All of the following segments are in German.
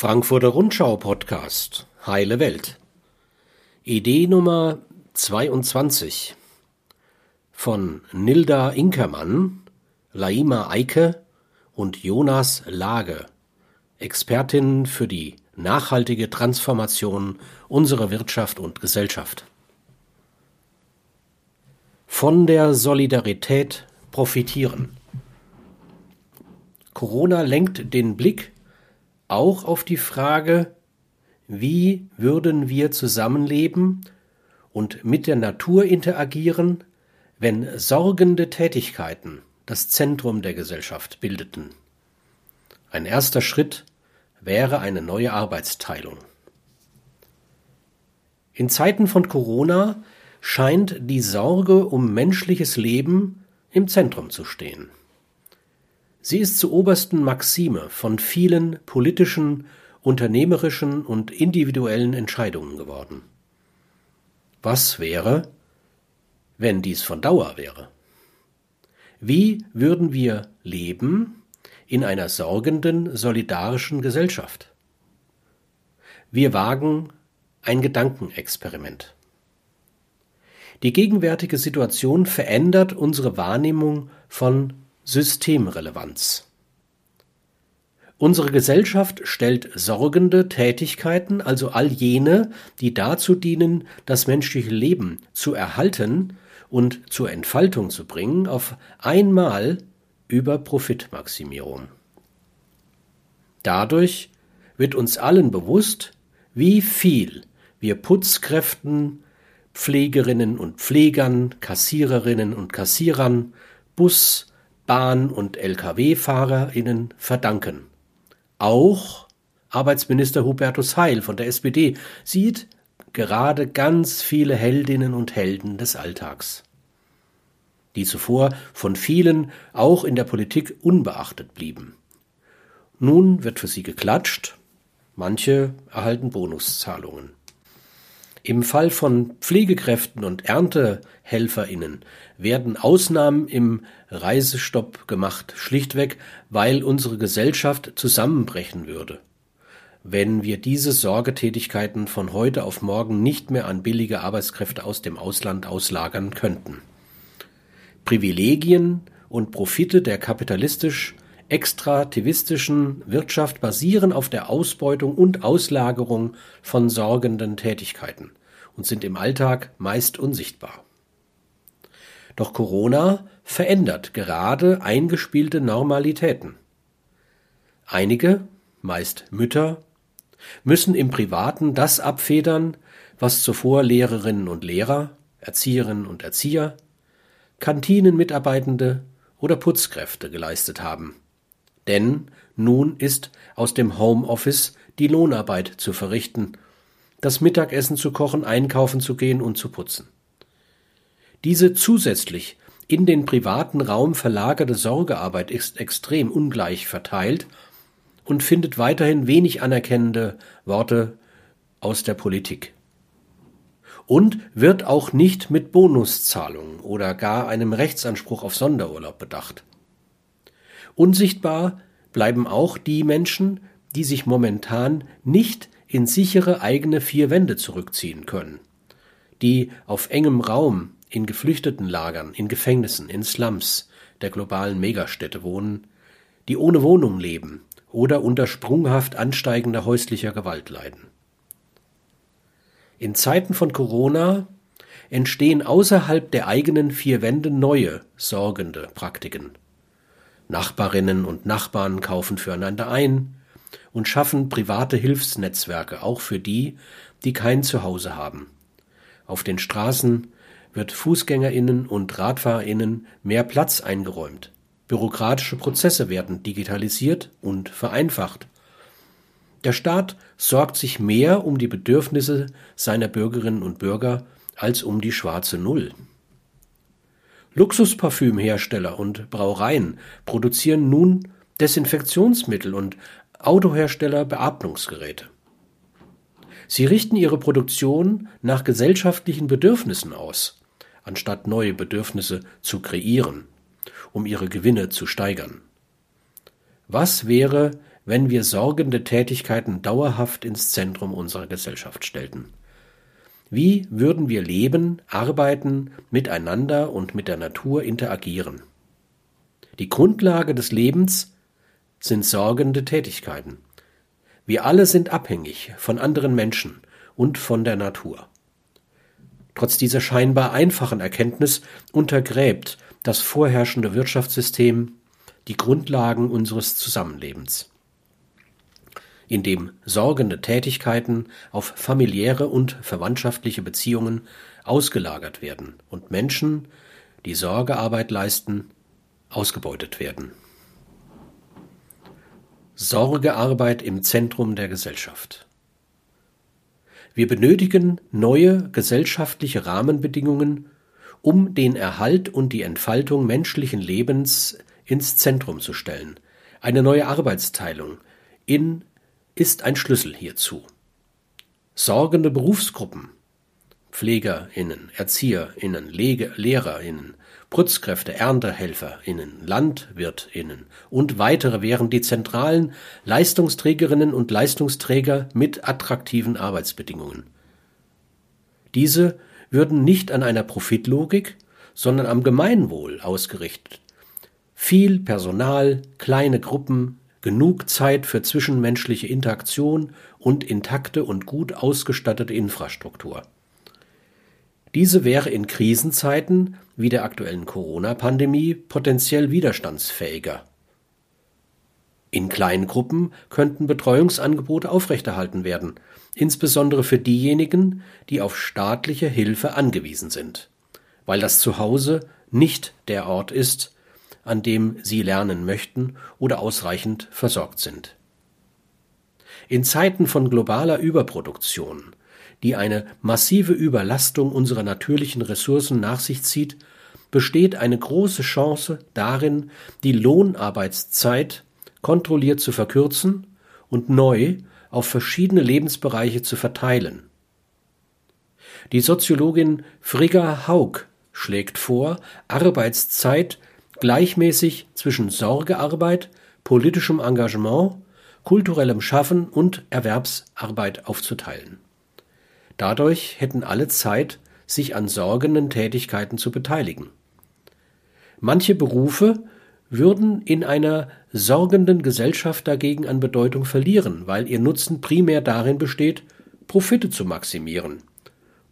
Frankfurter Rundschau Podcast Heile Welt. Idee Nummer 22 von Nilda Inkermann, Laima Eike und Jonas Lage, Expertinnen für die nachhaltige Transformation unserer Wirtschaft und Gesellschaft. Von der Solidarität profitieren. Corona lenkt den Blick auch auf die Frage, wie würden wir zusammenleben und mit der Natur interagieren, wenn sorgende Tätigkeiten das Zentrum der Gesellschaft bildeten. Ein erster Schritt wäre eine neue Arbeitsteilung. In Zeiten von Corona scheint die Sorge um menschliches Leben im Zentrum zu stehen. Sie ist zur obersten Maxime von vielen politischen, unternehmerischen und individuellen Entscheidungen geworden. Was wäre, wenn dies von Dauer wäre? Wie würden wir leben in einer sorgenden, solidarischen Gesellschaft? Wir wagen ein Gedankenexperiment. Die gegenwärtige Situation verändert unsere Wahrnehmung von Systemrelevanz. Unsere Gesellschaft stellt sorgende Tätigkeiten, also all jene, die dazu dienen, das menschliche Leben zu erhalten und zur Entfaltung zu bringen, auf einmal über Profitmaximierung. Dadurch wird uns allen bewusst, wie viel wir Putzkräften, Pflegerinnen und Pflegern, Kassiererinnen und Kassierern, Bus, Bahn- und Lkw-FahrerInnen verdanken. Auch Arbeitsminister Hubertus Heil von der SPD sieht gerade ganz viele Heldinnen und Helden des Alltags, die zuvor von vielen auch in der Politik unbeachtet blieben. Nun wird für sie geklatscht, manche erhalten Bonuszahlungen. Im Fall von Pflegekräften und Erntehelferinnen werden Ausnahmen im Reisestopp gemacht, schlichtweg, weil unsere Gesellschaft zusammenbrechen würde, wenn wir diese Sorgetätigkeiten von heute auf morgen nicht mehr an billige Arbeitskräfte aus dem Ausland auslagern könnten. Privilegien und Profite der kapitalistisch extrativistischen Wirtschaft basieren auf der Ausbeutung und Auslagerung von sorgenden Tätigkeiten und sind im Alltag meist unsichtbar. Doch Corona verändert gerade eingespielte Normalitäten. Einige, meist Mütter, müssen im Privaten das abfedern, was zuvor Lehrerinnen und Lehrer, Erzieherinnen und Erzieher, Kantinenmitarbeitende oder Putzkräfte geleistet haben. Denn nun ist aus dem Homeoffice die Lohnarbeit zu verrichten, das Mittagessen zu kochen, einkaufen zu gehen und zu putzen. Diese zusätzlich in den privaten Raum verlagerte Sorgearbeit ist extrem ungleich verteilt und findet weiterhin wenig anerkennende Worte aus der Politik. Und wird auch nicht mit Bonuszahlungen oder gar einem Rechtsanspruch auf Sonderurlaub bedacht. Unsichtbar bleiben auch die Menschen, die sich momentan nicht in sichere eigene vier Wände zurückziehen können, die auf engem Raum in Geflüchtetenlagern, in Gefängnissen, in Slums der globalen Megastädte wohnen, die ohne Wohnung leben oder unter sprunghaft ansteigender häuslicher Gewalt leiden. In Zeiten von Corona entstehen außerhalb der eigenen vier Wände neue, sorgende Praktiken. Nachbarinnen und Nachbarn kaufen füreinander ein und schaffen private Hilfsnetzwerke auch für die, die kein Zuhause haben. Auf den Straßen wird Fußgängerinnen und Radfahrerinnen mehr Platz eingeräumt. Bürokratische Prozesse werden digitalisiert und vereinfacht. Der Staat sorgt sich mehr um die Bedürfnisse seiner Bürgerinnen und Bürger als um die schwarze Null. Luxusparfümhersteller und Brauereien produzieren nun Desinfektionsmittel und Autohersteller Beatmungsgeräte. Sie richten ihre Produktion nach gesellschaftlichen Bedürfnissen aus, anstatt neue Bedürfnisse zu kreieren, um ihre Gewinne zu steigern. Was wäre, wenn wir sorgende Tätigkeiten dauerhaft ins Zentrum unserer Gesellschaft stellten. Wie würden wir leben, arbeiten, miteinander und mit der Natur interagieren? Die Grundlage des Lebens sind sorgende Tätigkeiten. Wir alle sind abhängig von anderen Menschen und von der Natur. Trotz dieser scheinbar einfachen Erkenntnis untergräbt das vorherrschende Wirtschaftssystem die Grundlagen unseres Zusammenlebens in dem sorgende Tätigkeiten auf familiäre und verwandtschaftliche Beziehungen ausgelagert werden und Menschen, die Sorgearbeit leisten, ausgebeutet werden. Sorgearbeit im Zentrum der Gesellschaft. Wir benötigen neue gesellschaftliche Rahmenbedingungen, um den Erhalt und die Entfaltung menschlichen Lebens ins Zentrum zu stellen, eine neue Arbeitsteilung in ist ein Schlüssel hierzu. Sorgende Berufsgruppen PflegerInnen, ErzieherInnen, Lege, LehrerInnen, Putzkräfte, ErntehelferInnen, LandwirtInnen und weitere wären die zentralen Leistungsträgerinnen und Leistungsträger mit attraktiven Arbeitsbedingungen. Diese würden nicht an einer Profitlogik, sondern am Gemeinwohl ausgerichtet. Viel Personal, kleine Gruppen, genug Zeit für zwischenmenschliche Interaktion und intakte und gut ausgestattete Infrastruktur. Diese wäre in Krisenzeiten wie der aktuellen Corona-Pandemie potenziell widerstandsfähiger. In kleinen Gruppen könnten Betreuungsangebote aufrechterhalten werden, insbesondere für diejenigen, die auf staatliche Hilfe angewiesen sind, weil das Zuhause nicht der Ort ist, an dem sie lernen möchten oder ausreichend versorgt sind. In Zeiten von globaler Überproduktion, die eine massive Überlastung unserer natürlichen Ressourcen nach sich zieht, besteht eine große Chance darin, die Lohnarbeitszeit kontrolliert zu verkürzen und neu auf verschiedene Lebensbereiche zu verteilen. Die Soziologin Frigga Haug schlägt vor, Arbeitszeit gleichmäßig zwischen Sorgearbeit, politischem Engagement, kulturellem Schaffen und Erwerbsarbeit aufzuteilen. Dadurch hätten alle Zeit, sich an sorgenden Tätigkeiten zu beteiligen. Manche Berufe würden in einer sorgenden Gesellschaft dagegen an Bedeutung verlieren, weil ihr Nutzen primär darin besteht, Profite zu maximieren,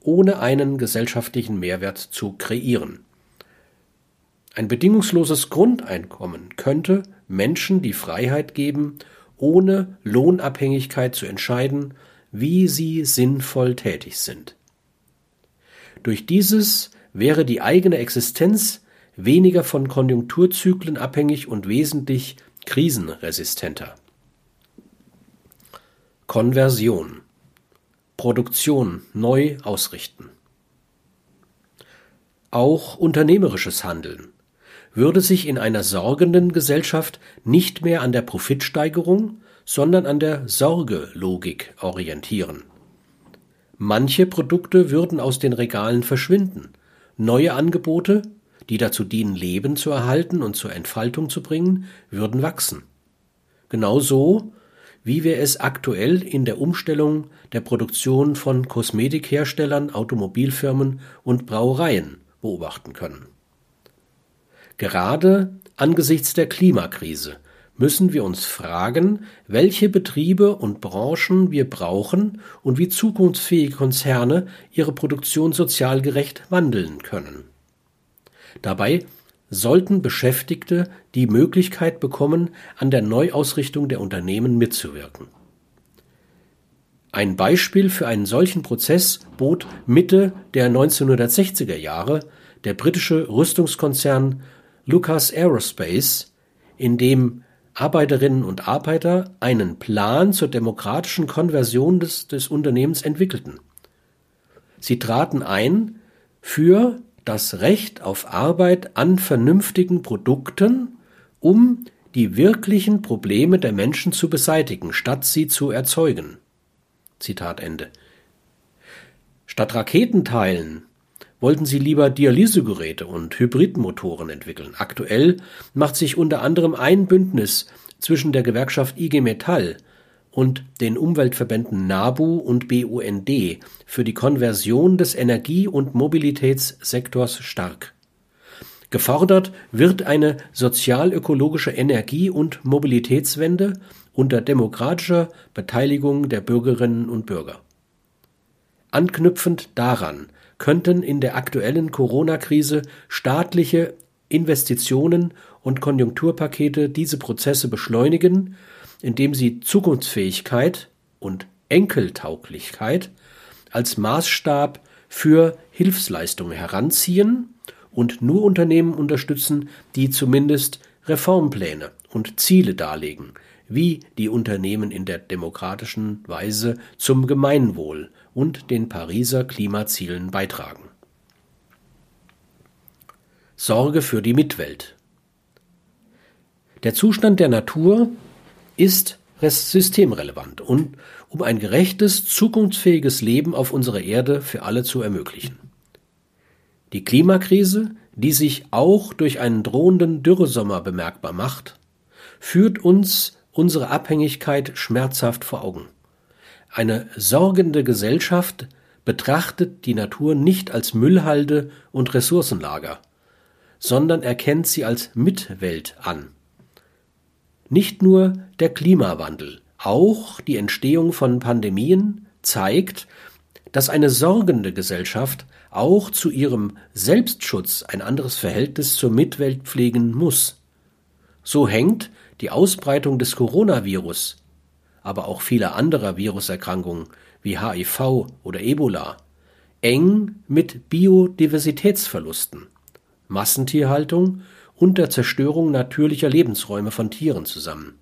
ohne einen gesellschaftlichen Mehrwert zu kreieren. Ein bedingungsloses Grundeinkommen könnte Menschen die Freiheit geben, ohne Lohnabhängigkeit zu entscheiden, wie sie sinnvoll tätig sind. Durch dieses wäre die eigene Existenz weniger von Konjunkturzyklen abhängig und wesentlich krisenresistenter. Konversion Produktion neu ausrichten. Auch unternehmerisches Handeln würde sich in einer sorgenden Gesellschaft nicht mehr an der Profitsteigerung, sondern an der Sorgelogik orientieren. Manche Produkte würden aus den Regalen verschwinden, neue Angebote, die dazu dienen, Leben zu erhalten und zur Entfaltung zu bringen, würden wachsen. Genauso wie wir es aktuell in der Umstellung der Produktion von Kosmetikherstellern, Automobilfirmen und Brauereien beobachten können. Gerade angesichts der Klimakrise müssen wir uns fragen, welche Betriebe und Branchen wir brauchen und wie zukunftsfähige Konzerne ihre Produktion sozial gerecht wandeln können. Dabei sollten Beschäftigte die Möglichkeit bekommen, an der Neuausrichtung der Unternehmen mitzuwirken. Ein Beispiel für einen solchen Prozess bot Mitte der 1960er Jahre der britische Rüstungskonzern Lucas Aerospace, in dem Arbeiterinnen und Arbeiter einen Plan zur demokratischen Konversion des, des Unternehmens entwickelten. Sie traten ein für das Recht auf Arbeit an vernünftigen Produkten, um die wirklichen Probleme der Menschen zu beseitigen, statt sie zu erzeugen. Zitat Ende. Statt Raketenteilen wollten sie lieber Dialysegeräte und Hybridmotoren entwickeln. Aktuell macht sich unter anderem ein Bündnis zwischen der Gewerkschaft IG Metall und den Umweltverbänden NABU und BUND für die Konversion des Energie- und Mobilitätssektors stark. Gefordert wird eine sozial-ökologische Energie- und Mobilitätswende unter demokratischer Beteiligung der Bürgerinnen und Bürger. Anknüpfend daran könnten in der aktuellen Corona-Krise staatliche Investitionen und Konjunkturpakete diese Prozesse beschleunigen, indem sie Zukunftsfähigkeit und Enkeltauglichkeit als Maßstab für Hilfsleistungen heranziehen und nur Unternehmen unterstützen, die zumindest Reformpläne und Ziele darlegen, wie die Unternehmen in der demokratischen Weise zum Gemeinwohl und den Pariser Klimazielen beitragen. Sorge für die Mitwelt. Der Zustand der Natur ist systemrelevant und um ein gerechtes, zukunftsfähiges Leben auf unserer Erde für alle zu ermöglichen. Die Klimakrise, die sich auch durch einen drohenden Dürresommer bemerkbar macht, führt uns unsere Abhängigkeit schmerzhaft vor Augen. Eine sorgende Gesellschaft betrachtet die Natur nicht als Müllhalde und Ressourcenlager, sondern erkennt sie als Mitwelt an. Nicht nur der Klimawandel, auch die Entstehung von Pandemien zeigt, dass eine sorgende Gesellschaft auch zu ihrem Selbstschutz ein anderes Verhältnis zur Mitwelt pflegen muss. So hängt die Ausbreitung des Coronavirus aber auch vieler anderer Viruserkrankungen wie HIV oder Ebola eng mit Biodiversitätsverlusten, Massentierhaltung und der Zerstörung natürlicher Lebensräume von Tieren zusammen.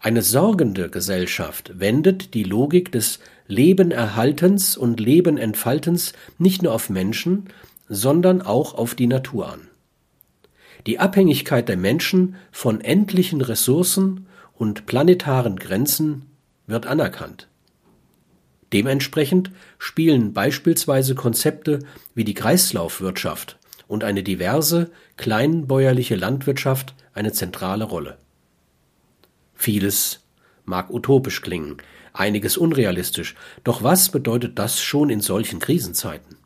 Eine sorgende Gesellschaft wendet die Logik des Lebenerhaltens und Lebenentfaltens nicht nur auf Menschen, sondern auch auf die Natur an. Die Abhängigkeit der Menschen von endlichen Ressourcen und planetaren Grenzen wird anerkannt. Dementsprechend spielen beispielsweise Konzepte wie die Kreislaufwirtschaft und eine diverse kleinbäuerliche Landwirtschaft eine zentrale Rolle. Vieles mag utopisch klingen, einiges unrealistisch, doch was bedeutet das schon in solchen Krisenzeiten?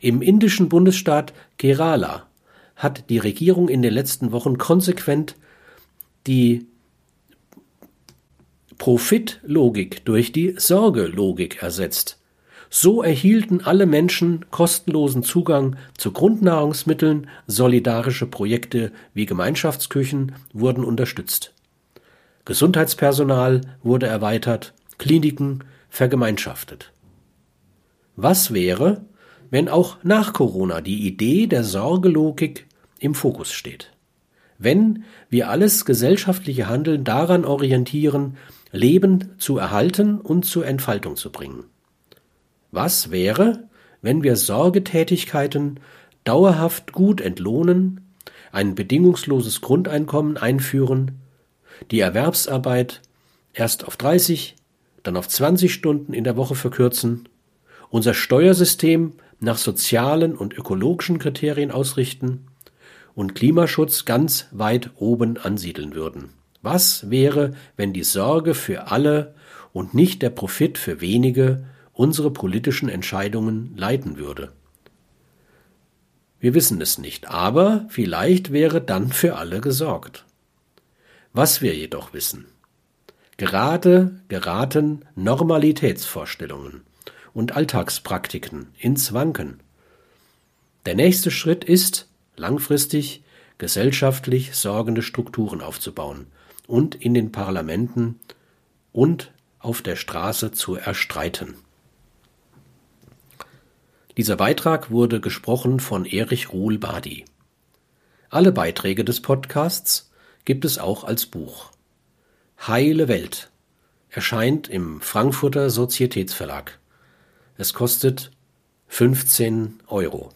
Im indischen Bundesstaat Kerala hat die Regierung in den letzten Wochen konsequent die Profitlogik durch die Sorgelogik ersetzt. So erhielten alle Menschen kostenlosen Zugang zu Grundnahrungsmitteln, solidarische Projekte wie Gemeinschaftsküchen wurden unterstützt. Gesundheitspersonal wurde erweitert, Kliniken vergemeinschaftet. Was wäre, wenn auch nach Corona die Idee der Sorgelogik im Fokus steht? wenn wir alles gesellschaftliche Handeln daran orientieren, Leben zu erhalten und zur Entfaltung zu bringen. Was wäre, wenn wir Sorgetätigkeiten dauerhaft gut entlohnen, ein bedingungsloses Grundeinkommen einführen, die Erwerbsarbeit erst auf 30, dann auf 20 Stunden in der Woche verkürzen, unser Steuersystem nach sozialen und ökologischen Kriterien ausrichten, und Klimaschutz ganz weit oben ansiedeln würden. Was wäre, wenn die Sorge für alle und nicht der Profit für wenige unsere politischen Entscheidungen leiten würde? Wir wissen es nicht, aber vielleicht wäre dann für alle gesorgt. Was wir jedoch wissen, gerade geraten Normalitätsvorstellungen und Alltagspraktiken ins Wanken. Der nächste Schritt ist, langfristig gesellschaftlich sorgende Strukturen aufzubauen und in den Parlamenten und auf der Straße zu erstreiten. Dieser Beitrag wurde gesprochen von Erich Ruhl Badi. Alle Beiträge des Podcasts gibt es auch als Buch. Heile Welt erscheint im Frankfurter Sozietätsverlag. Es kostet 15 Euro.